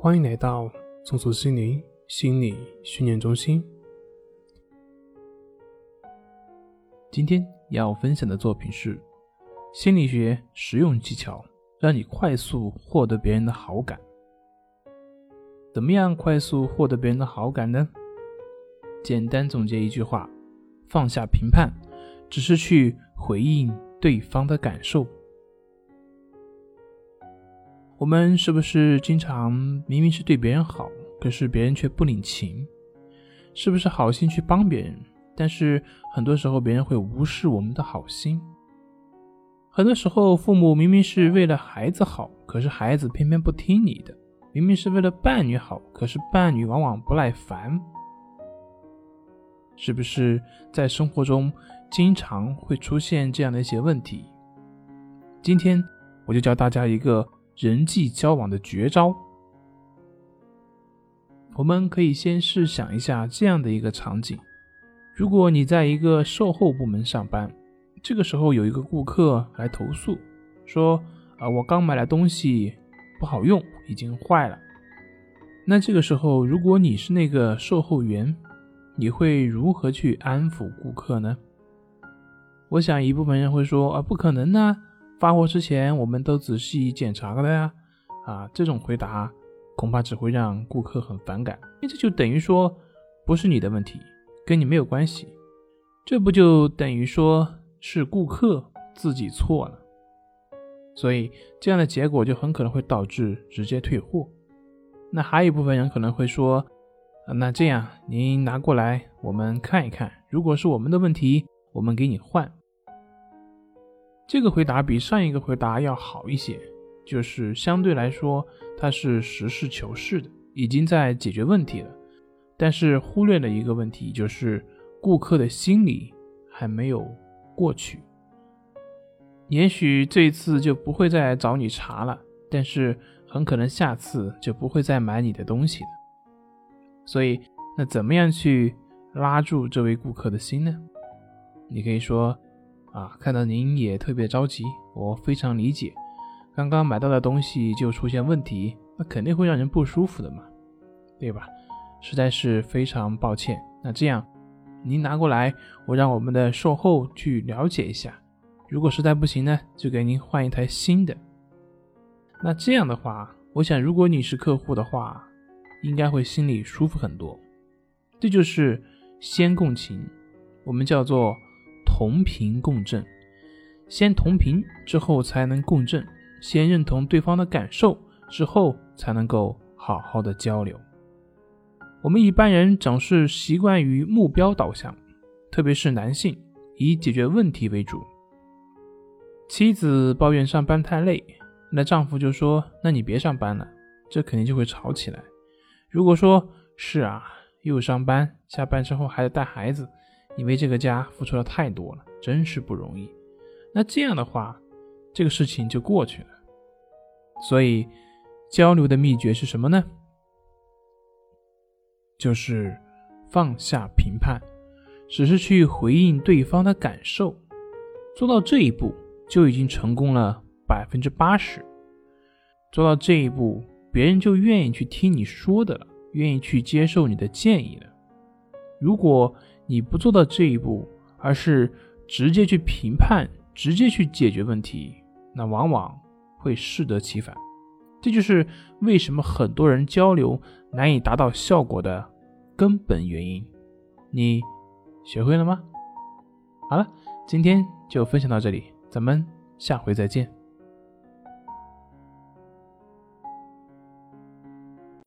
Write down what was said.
欢迎来到松鼠心灵心理训练中心。今天要分享的作品是心理学实用技巧，让你快速获得别人的好感。怎么样快速获得别人的好感呢？简单总结一句话：放下评判，只是去回应对方的感受。我们是不是经常明明是对别人好，可是别人却不领情？是不是好心去帮别人，但是很多时候别人会无视我们的好心？很多时候父母明明是为了孩子好，可是孩子偏偏不听你的；明明是为了伴侣好，可是伴侣往往不耐烦。是不是在生活中经常会出现这样的一些问题？今天我就教大家一个。人际交往的绝招，我们可以先试想一下这样的一个场景：如果你在一个售后部门上班，这个时候有一个顾客来投诉，说：“啊，我刚买了东西不好用，已经坏了。”那这个时候，如果你是那个售后员，你会如何去安抚顾客呢？我想一部分人会说：“啊，不可能呢。”发货之前，我们都仔细检查了呀，啊，这种回答恐怕只会让顾客很反感，因为这就等于说不是你的问题，跟你没有关系，这不就等于说是顾客自己错了，所以这样的结果就很可能会导致直接退货。那还有一部分人可能会说，那这样您拿过来我们看一看，如果是我们的问题，我们给你换。这个回答比上一个回答要好一些，就是相对来说它是实事求是的，已经在解决问题了。但是忽略了一个问题，就是顾客的心理还没有过去。也许这次就不会再找你茬了，但是很可能下次就不会再买你的东西了。所以，那怎么样去拉住这位顾客的心呢？你可以说。啊，看到您也特别着急，我非常理解。刚刚买到的东西就出现问题，那肯定会让人不舒服的嘛，对吧？实在是非常抱歉。那这样，您拿过来，我让我们的售后去了解一下。如果实在不行呢，就给您换一台新的。那这样的话，我想如果你是客户的话，应该会心里舒服很多。这就是先共情，我们叫做。同频共振，先同频之后才能共振，先认同对方的感受之后才能够好好的交流。我们一般人总是习惯于目标导向，特别是男性以解决问题为主。妻子抱怨上班太累，那丈夫就说：“那你别上班了。”这肯定就会吵起来。如果说是啊，又上班，下班之后还得带孩子。你为这个家付出的太多了，真是不容易。那这样的话，这个事情就过去了。所以，交流的秘诀是什么呢？就是放下评判，只是去回应对方的感受。做到这一步，就已经成功了百分之八十。做到这一步，别人就愿意去听你说的了，愿意去接受你的建议了。如果你不做到这一步，而是直接去评判、直接去解决问题，那往往会适得其反。这就是为什么很多人交流难以达到效果的根本原因。你学会了吗？好了，今天就分享到这里，咱们下回再见。